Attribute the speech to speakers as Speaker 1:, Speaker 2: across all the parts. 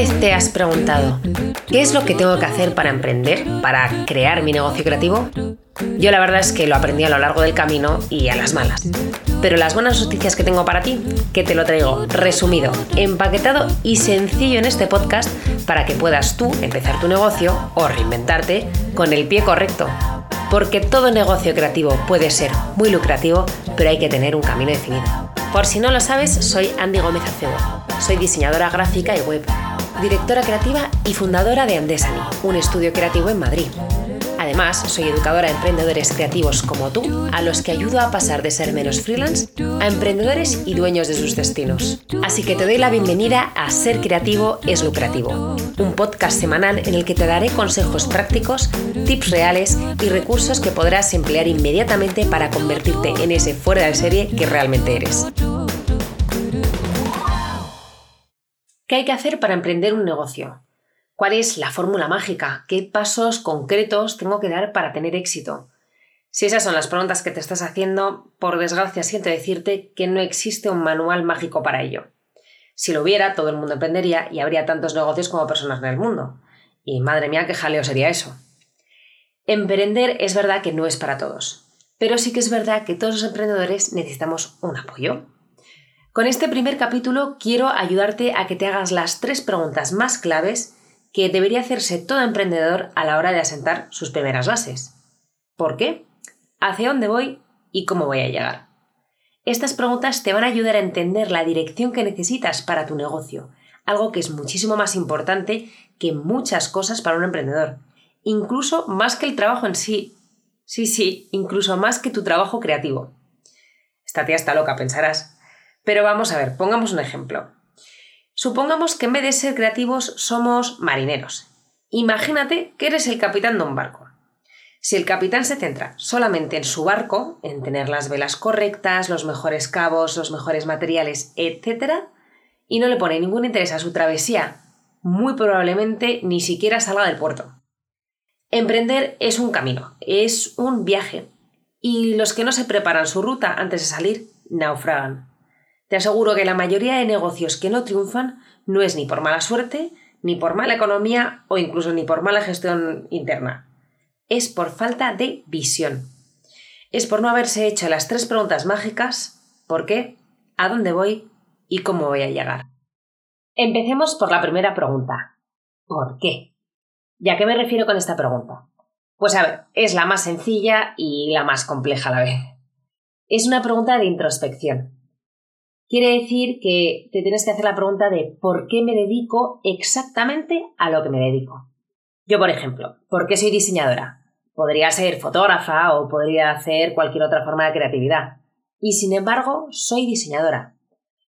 Speaker 1: vez te has preguntado, ¿qué es lo que tengo que hacer para emprender, para crear mi negocio creativo? Yo la verdad es que lo aprendí a lo largo del camino y a las malas. Pero las buenas noticias que tengo para ti, que te lo traigo resumido, empaquetado y sencillo en este podcast para que puedas tú empezar tu negocio o reinventarte con el pie correcto. Porque todo negocio creativo puede ser muy lucrativo, pero hay que tener un camino definido. Por si no lo sabes, soy Andy Gómez Acebo. Soy diseñadora gráfica y web, directora creativa y fundadora de Andesani, un estudio creativo en Madrid. Además, soy educadora de emprendedores creativos como tú, a los que ayudo a pasar de ser menos freelance a emprendedores y dueños de sus destinos. Así que te doy la bienvenida a Ser Creativo es Lucrativo, un podcast semanal en el que te daré consejos prácticos, tips reales y recursos que podrás emplear inmediatamente para convertirte en ese fuera de serie que realmente eres. ¿Qué hay que hacer para emprender un negocio? ¿Cuál es la fórmula mágica? ¿Qué pasos concretos tengo que dar para tener éxito? Si esas son las preguntas que te estás haciendo, por desgracia siento decirte que no existe un manual mágico para ello. Si lo hubiera, todo el mundo emprendería y habría tantos negocios como personas en el mundo. Y madre mía, qué jaleo sería eso. Emprender es verdad que no es para todos, pero sí que es verdad que todos los emprendedores necesitamos un apoyo. Con este primer capítulo quiero ayudarte a que te hagas las tres preguntas más claves que debería hacerse todo emprendedor a la hora de asentar sus primeras bases. ¿Por qué? ¿Hacia dónde voy? ¿Y cómo voy a llegar? Estas preguntas te van a ayudar a entender la dirección que necesitas para tu negocio, algo que es muchísimo más importante que muchas cosas para un emprendedor, incluso más que el trabajo en sí. Sí, sí, incluso más que tu trabajo creativo. Esta tía está loca, pensarás. Pero vamos a ver, pongamos un ejemplo. Supongamos que en vez de ser creativos somos marineros. Imagínate que eres el capitán de un barco. Si el capitán se centra solamente en su barco, en tener las velas correctas, los mejores cabos, los mejores materiales, etc., y no le pone ningún interés a su travesía, muy probablemente ni siquiera salga del puerto. Emprender es un camino, es un viaje, y los que no se preparan su ruta antes de salir naufragan. Te aseguro que la mayoría de negocios que no triunfan no es ni por mala suerte, ni por mala economía o incluso ni por mala gestión interna. Es por falta de visión. Es por no haberse hecho las tres preguntas mágicas ¿por qué? ¿A dónde voy? ¿Y cómo voy a llegar? Empecemos por la primera pregunta. ¿Por qué? ¿Y a qué me refiero con esta pregunta? Pues a ver, es la más sencilla y la más compleja a la vez. Es una pregunta de introspección quiere decir que te tienes que hacer la pregunta de por qué me dedico exactamente a lo que me dedico. Yo, por ejemplo, ¿por qué soy diseñadora? Podría ser fotógrafa o podría hacer cualquier otra forma de creatividad. Y sin embargo, soy diseñadora.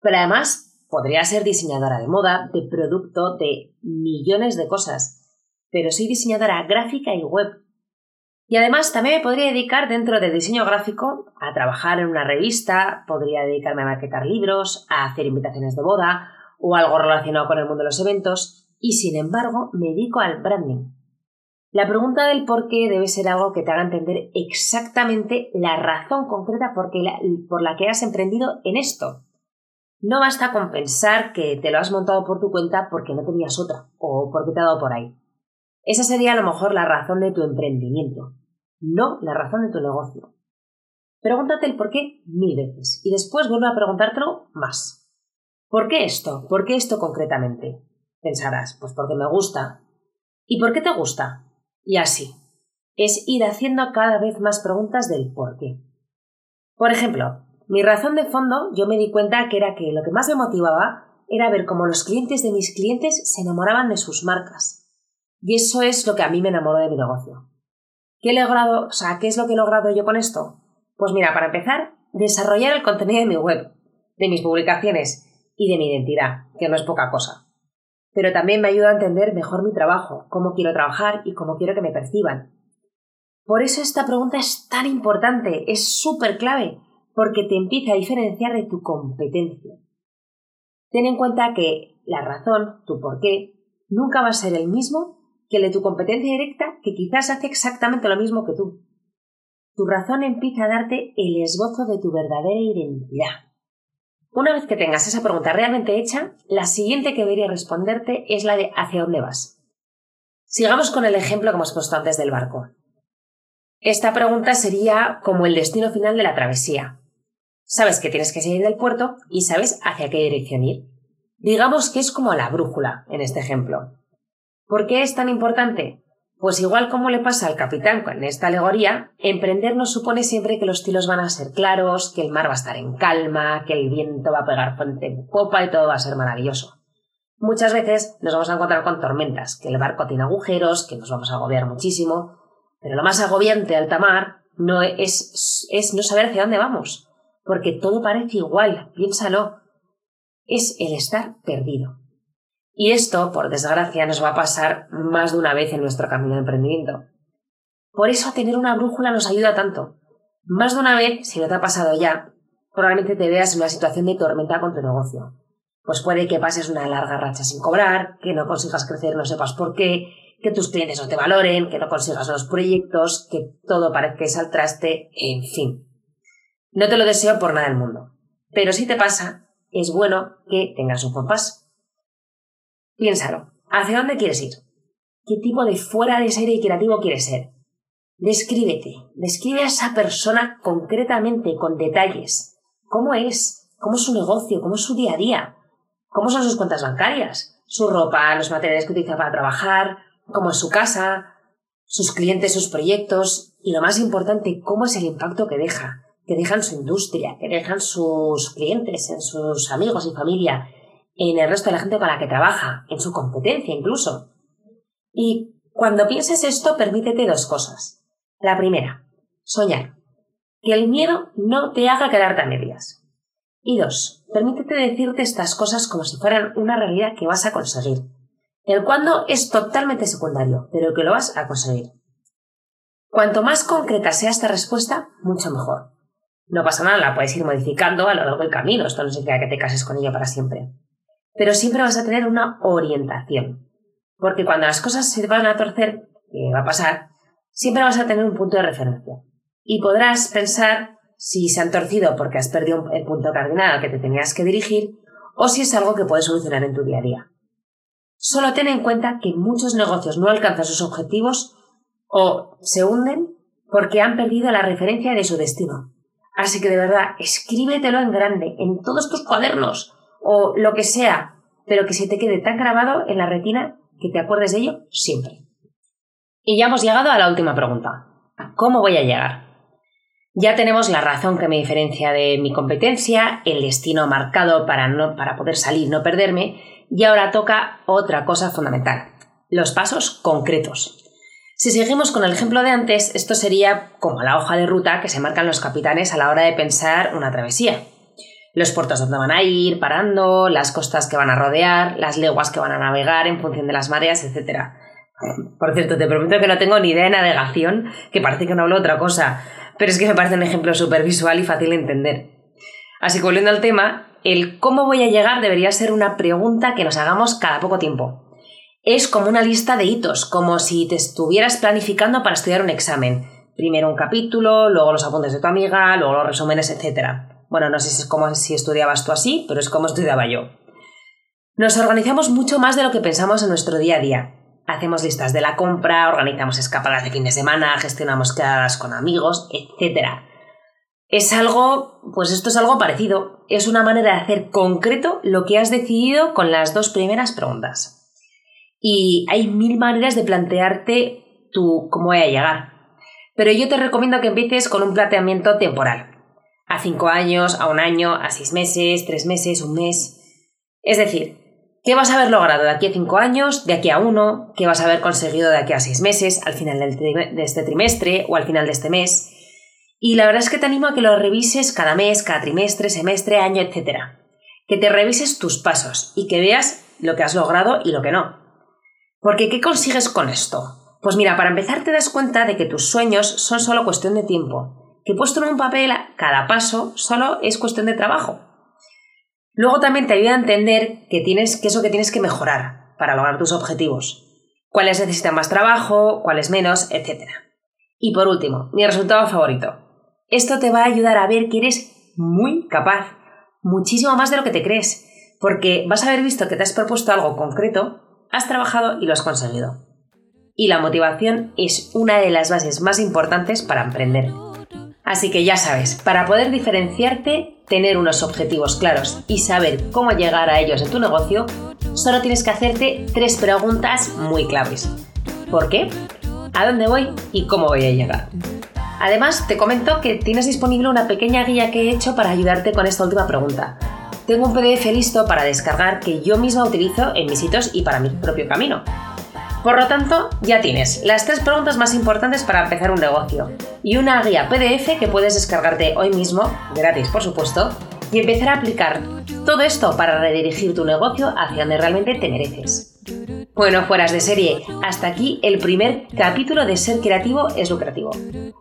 Speaker 1: Pero además, podría ser diseñadora de moda, de producto, de millones de cosas. Pero soy diseñadora gráfica y web. Y además también me podría dedicar dentro del diseño gráfico a trabajar en una revista, podría dedicarme a maquetar libros, a hacer invitaciones de boda o algo relacionado con el mundo de los eventos y sin embargo me dedico al branding. La pregunta del por qué debe ser algo que te haga entender exactamente la razón concreta por, por la que has emprendido en esto. No basta con pensar que te lo has montado por tu cuenta porque no tenías otra o porque te ha dado por ahí. Esa sería a lo mejor la razón de tu emprendimiento, no la razón de tu negocio. Pregúntate el por qué mil veces y después vuelve a preguntártelo más. ¿Por qué esto? ¿Por qué esto concretamente? Pensarás, pues porque me gusta. ¿Y por qué te gusta? Y así. Es ir haciendo cada vez más preguntas del por qué. Por ejemplo, mi razón de fondo yo me di cuenta que era que lo que más me motivaba era ver cómo los clientes de mis clientes se enamoraban de sus marcas. Y eso es lo que a mí me enamoró de mi negocio. ¿Qué he logrado? O sea, ¿qué es lo que he logrado yo con esto? Pues mira, para empezar, desarrollar el contenido de mi web, de mis publicaciones y de mi identidad, que no es poca cosa. Pero también me ayuda a entender mejor mi trabajo, cómo quiero trabajar y cómo quiero que me perciban. Por eso esta pregunta es tan importante, es súper clave, porque te empieza a diferenciar de tu competencia. Ten en cuenta que la razón, tu por qué, nunca va a ser el mismo que el de tu competencia directa que quizás hace exactamente lo mismo que tú. Tu razón empieza a darte el esbozo de tu verdadera identidad. Una vez que tengas esa pregunta realmente hecha, la siguiente que debería responderte es la de ¿hacia dónde vas? Sigamos con el ejemplo que hemos puesto antes del barco. Esta pregunta sería como el destino final de la travesía. Sabes que tienes que salir del puerto y sabes hacia qué dirección ir. Digamos que es como la brújula en este ejemplo. ¿Por qué es tan importante? Pues igual como le pasa al capitán en esta alegoría, emprender no supone siempre que los tiros van a ser claros, que el mar va a estar en calma, que el viento va a pegar fuente en popa y todo va a ser maravilloso. Muchas veces nos vamos a encontrar con tormentas, que el barco tiene agujeros, que nos vamos a agobiar muchísimo, pero lo más agobiante alta mar no es, es no saber hacia dónde vamos, porque todo parece igual, piénsalo, es el estar perdido. Y esto, por desgracia, nos va a pasar más de una vez en nuestro camino de emprendimiento. Por eso tener una brújula nos ayuda tanto. Más de una vez, si no te ha pasado ya, probablemente te veas en una situación de tormenta con tu negocio. Pues puede que pases una larga racha sin cobrar, que no consigas crecer, no sepas por qué, que tus clientes no te valoren, que no consigas los proyectos, que todo parezca que al traste, en fin. No te lo deseo por nada del mundo. Pero si te pasa, es bueno que tengas un compás. Piénsalo. ¿Hacia dónde quieres ir? ¿Qué tipo de fuera de serie creativo quieres ser? Descríbete. Describe a esa persona concretamente, con detalles. ¿Cómo es? ¿Cómo es su negocio? ¿Cómo es su día a día? ¿Cómo son sus cuentas bancarias? ¿Su ropa? ¿Los materiales que utiliza para trabajar? ¿Cómo es su casa? ¿Sus clientes? ¿Sus proyectos? Y lo más importante, ¿cómo es el impacto que deja? Que dejan su industria, que dejan sus clientes, en sus amigos y familia, en el resto de la gente con la que trabaja, en su competencia incluso. Y cuando pienses esto, permítete dos cosas. La primera, soñar. Que el miedo no te haga quedarte a medias. Y dos, permítete decirte estas cosas como si fueran una realidad que vas a conseguir. El cuándo es totalmente secundario, pero que lo vas a conseguir. Cuanto más concreta sea esta respuesta, mucho mejor. No pasa nada, la puedes ir modificando a lo largo del camino, esto no significa que te cases con ella para siempre pero siempre vas a tener una orientación. Porque cuando las cosas se van a torcer, que va a pasar, siempre vas a tener un punto de referencia. Y podrás pensar si se han torcido porque has perdido el punto cardinal al que te tenías que dirigir o si es algo que puedes solucionar en tu día a día. Solo ten en cuenta que muchos negocios no alcanzan sus objetivos o se hunden porque han perdido la referencia de su destino. Así que de verdad, escríbetelo en grande, en todos tus cuadernos, o lo que sea, pero que se te quede tan grabado en la retina que te acuerdes de ello siempre. Y ya hemos llegado a la última pregunta. ¿Cómo voy a llegar? Ya tenemos la razón que me diferencia de mi competencia, el destino marcado para, no, para poder salir, no perderme, y ahora toca otra cosa fundamental, los pasos concretos. Si seguimos con el ejemplo de antes, esto sería como la hoja de ruta que se marcan los capitanes a la hora de pensar una travesía los puertos donde van a ir, parando, las costas que van a rodear, las leguas que van a navegar en función de las mareas, etc. Por cierto, te prometo que no tengo ni idea de navegación, que parece que no hablo otra cosa, pero es que me parece un ejemplo súper visual y fácil de entender. Así que volviendo al tema, el cómo voy a llegar debería ser una pregunta que nos hagamos cada poco tiempo. Es como una lista de hitos, como si te estuvieras planificando para estudiar un examen. Primero un capítulo, luego los apuntes de tu amiga, luego los resúmenes, etc. Bueno, no sé si es como si estudiabas tú así, pero es como estudiaba yo. Nos organizamos mucho más de lo que pensamos en nuestro día a día. Hacemos listas de la compra, organizamos escapadas de fin de semana, gestionamos quedadas con amigos, etc. Es algo, pues esto es algo parecido. Es una manera de hacer concreto lo que has decidido con las dos primeras preguntas. Y hay mil maneras de plantearte tú cómo voy a llegar. Pero yo te recomiendo que empieces con un planteamiento temporal a cinco años, a un año, a seis meses, tres meses, un mes. Es decir, ¿qué vas a haber logrado de aquí a cinco años, de aquí a uno? ¿Qué vas a haber conseguido de aquí a seis meses, al final de este trimestre o al final de este mes? Y la verdad es que te animo a que lo revises cada mes, cada trimestre, semestre, año, etc. Que te revises tus pasos y que veas lo que has logrado y lo que no. Porque ¿qué consigues con esto? Pues mira, para empezar te das cuenta de que tus sueños son solo cuestión de tiempo que puesto en un papel cada paso solo es cuestión de trabajo. Luego también te ayuda a entender que tienes que eso que tienes que mejorar para lograr tus objetivos, cuáles necesitan más trabajo, cuáles menos, etc. Y por último, mi resultado favorito. Esto te va a ayudar a ver que eres muy capaz, muchísimo más de lo que te crees, porque vas a haber visto que te has propuesto algo concreto, has trabajado y lo has conseguido. Y la motivación es una de las bases más importantes para emprender. Así que ya sabes, para poder diferenciarte, tener unos objetivos claros y saber cómo llegar a ellos en tu negocio, solo tienes que hacerte tres preguntas muy claves. ¿Por qué? ¿A dónde voy? ¿Y cómo voy a llegar? Además, te comento que tienes disponible una pequeña guía que he hecho para ayudarte con esta última pregunta. Tengo un PDF listo para descargar que yo misma utilizo en mis sitios y para mi propio camino. Por lo tanto, ya tienes las tres preguntas más importantes para empezar un negocio y una guía PDF que puedes descargarte hoy mismo, gratis por supuesto, y empezar a aplicar todo esto para redirigir tu negocio hacia donde realmente te mereces. Bueno, fueras de serie, hasta aquí el primer capítulo de Ser Creativo es Lucrativo.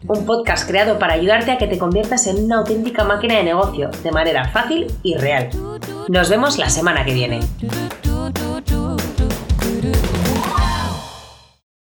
Speaker 1: Un podcast creado para ayudarte a que te conviertas en una auténtica máquina de negocio de manera fácil y real. Nos vemos la semana que viene.